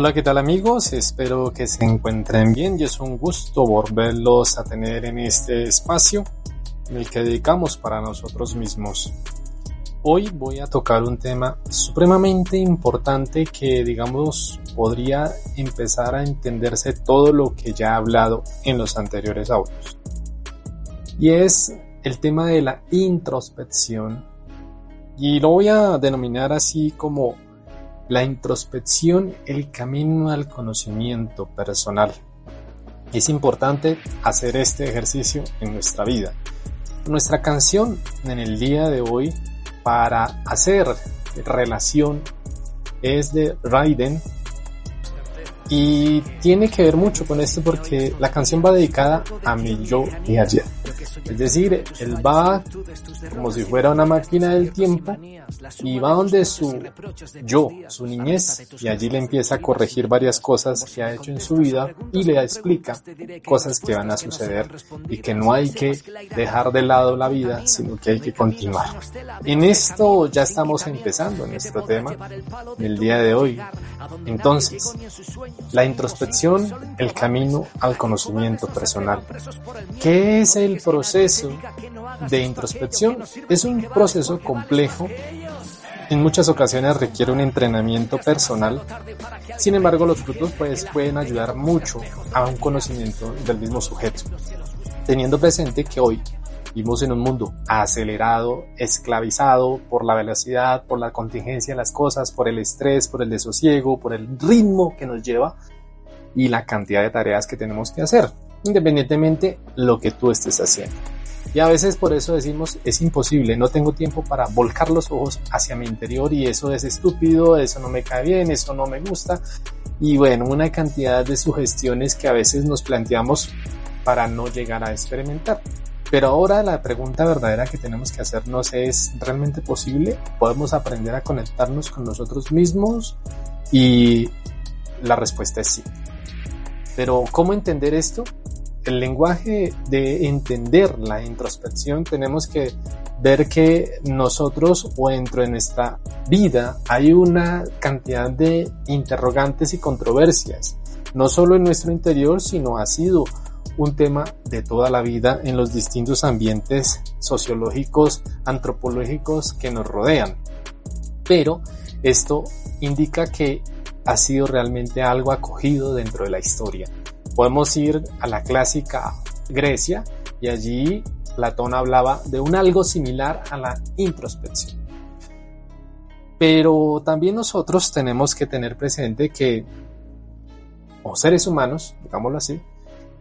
Hola, ¿qué tal amigos? Espero que se encuentren bien y es un gusto volverlos a tener en este espacio en el que dedicamos para nosotros mismos. Hoy voy a tocar un tema supremamente importante que digamos podría empezar a entenderse todo lo que ya he hablado en los anteriores audios. Y es el tema de la introspección. Y lo voy a denominar así como la introspección, el camino al conocimiento personal. Es importante hacer este ejercicio en nuestra vida. Nuestra canción en el día de hoy para hacer relación es de Raiden y tiene que ver mucho con esto porque la canción va dedicada a mi yo y ayer. Es decir, él va como si fuera una máquina del tiempo y va donde su yo, su niñez, y allí le empieza a corregir varias cosas que ha hecho en su vida y le explica cosas que van a suceder y que no hay que dejar de lado la vida, sino que hay que continuar. En esto ya estamos empezando nuestro tema del día de hoy. Entonces, la introspección, el camino al conocimiento personal. ¿Qué es el proceso de introspección? Es un proceso complejo en muchas ocasiones requiere un entrenamiento personal, sin embargo los frutos pues, pueden ayudar mucho a un conocimiento del mismo sujeto, teniendo presente que hoy vivimos en un mundo acelerado, esclavizado por la velocidad, por la contingencia de las cosas, por el estrés, por el desosiego, por el ritmo que nos lleva y la cantidad de tareas que tenemos que hacer, independientemente lo que tú estés haciendo. Y a veces por eso decimos, es imposible, no tengo tiempo para volcar los ojos hacia mi interior y eso es estúpido, eso no me cae bien, eso no me gusta. Y bueno, una cantidad de sugestiones que a veces nos planteamos para no llegar a experimentar. Pero ahora la pregunta verdadera que tenemos que hacernos es, ¿realmente posible? ¿Podemos aprender a conectarnos con nosotros mismos? Y la respuesta es sí. Pero ¿cómo entender esto? El lenguaje de entender la introspección tenemos que ver que nosotros o dentro de nuestra vida hay una cantidad de interrogantes y controversias, no solo en nuestro interior, sino ha sido un tema de toda la vida en los distintos ambientes sociológicos, antropológicos que nos rodean. Pero esto indica que ha sido realmente algo acogido dentro de la historia. Podemos ir a la clásica Grecia y allí Platón hablaba de un algo similar a la introspección. Pero también nosotros tenemos que tener presente que, como seres humanos, digámoslo así,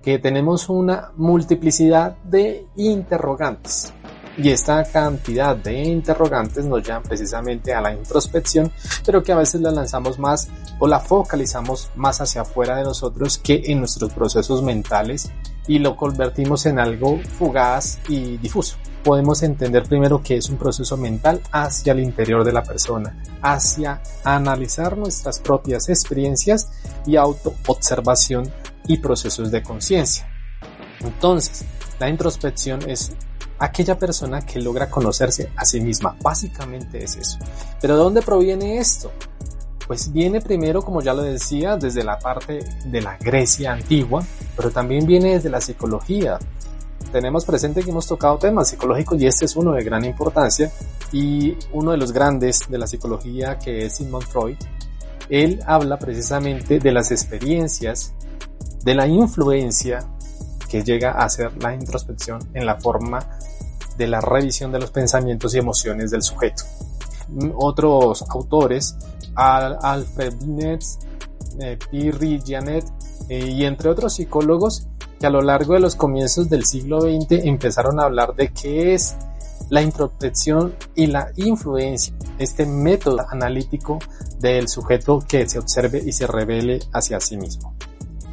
que tenemos una multiplicidad de interrogantes. Y esta cantidad de interrogantes nos llevan precisamente a la introspección, pero que a veces la lanzamos más o la focalizamos más hacia afuera de nosotros que en nuestros procesos mentales y lo convertimos en algo fugaz y difuso. Podemos entender primero que es un proceso mental hacia el interior de la persona, hacia analizar nuestras propias experiencias y autoobservación y procesos de conciencia. Entonces, la introspección es aquella persona que logra conocerse a sí misma. Básicamente es eso. Pero ¿de dónde proviene esto? Pues viene primero, como ya lo decía, desde la parte de la Grecia antigua, pero también viene desde la psicología. Tenemos presente que hemos tocado temas psicológicos y este es uno de gran importancia y uno de los grandes de la psicología que es Sigmund Freud. Él habla precisamente de las experiencias, de la influencia que llega a ser la introspección en la forma de la revisión de los pensamientos y emociones del sujeto. Otros autores, Alfred Binet, eh, Pirri Janet eh, y entre otros psicólogos que a lo largo de los comienzos del siglo XX empezaron a hablar de qué es la introspección y la influencia, este método analítico del sujeto que se observe y se revele hacia sí mismo.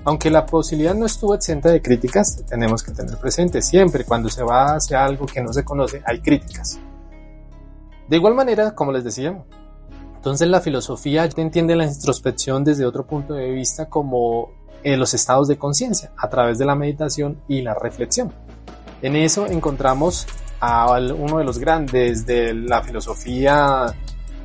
Aunque la posibilidad no estuvo exenta de críticas, tenemos que tener presente siempre cuando se va hacia algo que no se conoce, hay críticas. De igual manera, como les decía, entonces la filosofía entiende la introspección desde otro punto de vista como en los estados de conciencia, a través de la meditación y la reflexión. En eso encontramos a uno de los grandes de la filosofía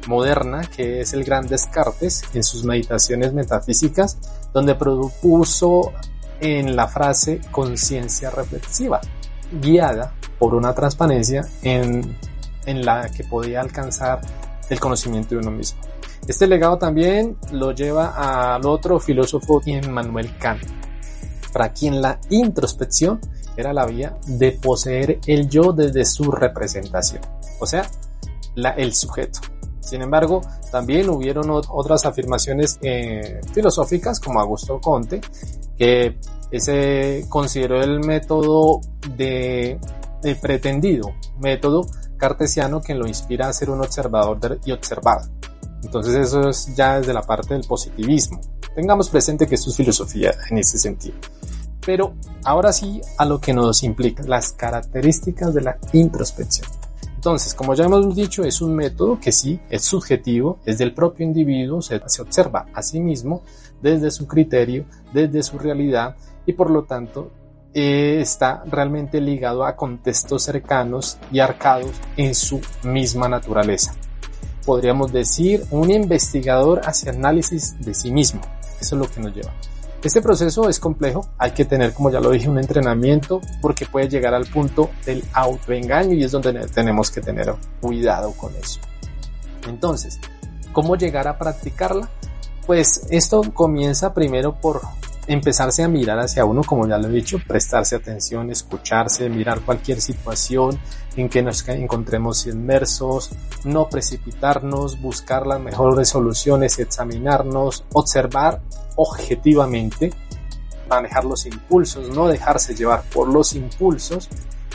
moderna, que es el gran Descartes, en sus meditaciones metafísicas, donde propuso en la frase conciencia reflexiva, guiada por una transparencia en, en la que podía alcanzar el conocimiento de uno mismo. Este legado también lo lleva al otro filósofo, Manuel Kant, para quien la introspección era la vía de poseer el yo desde su representación, o sea, la, el sujeto. Sin embargo, también hubieron otras afirmaciones eh, filosóficas como Augusto Conte, que ese consideró el método de, de pretendido método cartesiano que lo inspira a ser un observador y observado. Entonces eso es ya desde la parte del positivismo. Tengamos presente que esto es filosofía en ese sentido. Pero ahora sí a lo que nos implica, las características de la introspección. Entonces, como ya hemos dicho, es un método que sí es subjetivo, es del propio individuo, se, se observa a sí mismo desde su criterio, desde su realidad y por lo tanto eh, está realmente ligado a contextos cercanos y arcados en su misma naturaleza podríamos decir, un investigador hacia análisis de sí mismo. Eso es lo que nos lleva. Este proceso es complejo, hay que tener, como ya lo dije, un entrenamiento porque puede llegar al punto del autoengaño y es donde tenemos que tener cuidado con eso. Entonces, ¿cómo llegar a practicarla? Pues esto comienza primero por empezarse a mirar hacia uno, como ya lo he dicho, prestarse atención, escucharse, mirar cualquier situación en que nos encontremos inmersos, no precipitarnos, buscar las mejores soluciones, examinarnos, observar objetivamente, manejar los impulsos, no dejarse llevar por los impulsos,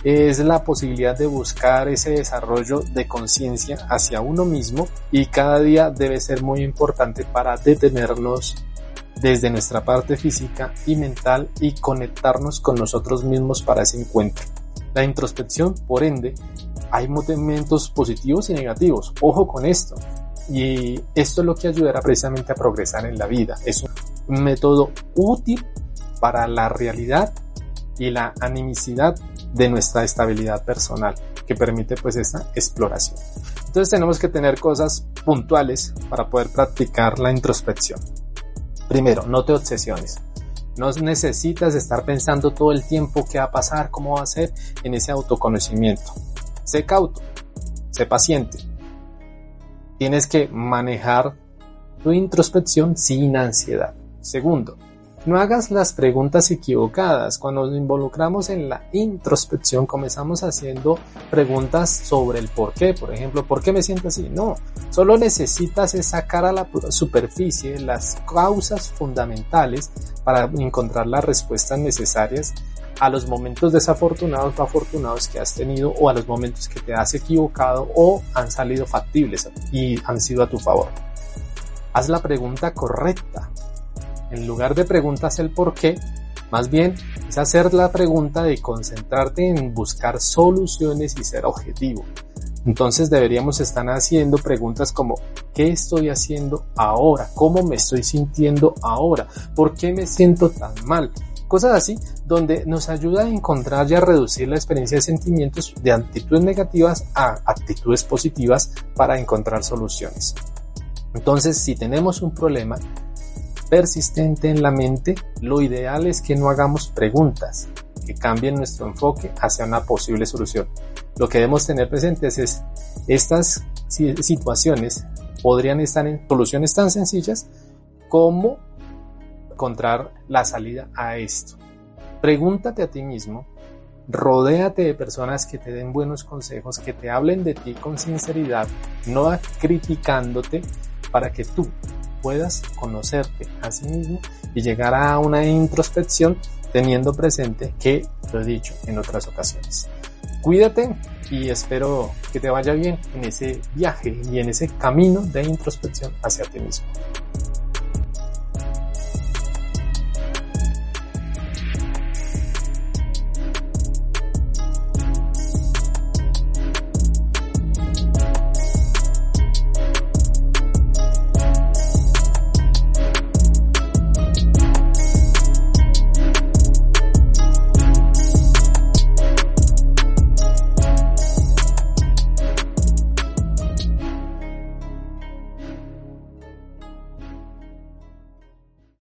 es la posibilidad de buscar ese desarrollo de conciencia hacia uno mismo y cada día debe ser muy importante para detenernos desde nuestra parte física y mental y conectarnos con nosotros mismos para ese encuentro. La introspección, por ende, hay momentos positivos y negativos. Ojo con esto. Y esto es lo que ayudará precisamente a progresar en la vida. Es método útil para la realidad y la animicidad de nuestra estabilidad personal que permite pues esta exploración. Entonces tenemos que tener cosas puntuales para poder practicar la introspección. Primero, no te obsesiones. No necesitas estar pensando todo el tiempo qué va a pasar, cómo va a ser en ese autoconocimiento. Sé cauto, sé paciente. Tienes que manejar tu introspección sin ansiedad. Segundo, no hagas las preguntas equivocadas. Cuando nos involucramos en la introspección comenzamos haciendo preguntas sobre el por qué. Por ejemplo, ¿por qué me siento así? No, solo necesitas sacar a la superficie las causas fundamentales para encontrar las respuestas necesarias a los momentos desafortunados o afortunados que has tenido o a los momentos que te has equivocado o han salido factibles y han sido a tu favor. Haz la pregunta correcta en lugar de preguntas el por qué, más bien es hacer la pregunta de concentrarte en buscar soluciones y ser objetivo. Entonces deberíamos estar haciendo preguntas como ¿qué estoy haciendo ahora? ¿Cómo me estoy sintiendo ahora? ¿Por qué me siento tan mal? Cosas así donde nos ayuda a encontrar y a reducir la experiencia de sentimientos de actitudes negativas a actitudes positivas para encontrar soluciones. Entonces, si tenemos un problema, persistente en la mente, lo ideal es que no hagamos preguntas que cambien nuestro enfoque hacia una posible solución. Lo que debemos tener presentes es estas situaciones podrían estar en soluciones tan sencillas como encontrar la salida a esto. Pregúntate a ti mismo, rodéate de personas que te den buenos consejos, que te hablen de ti con sinceridad, no criticándote, para que tú puedas conocerte a sí mismo y llegar a una introspección teniendo presente que lo he dicho en otras ocasiones. Cuídate y espero que te vaya bien en ese viaje y en ese camino de introspección hacia ti mismo.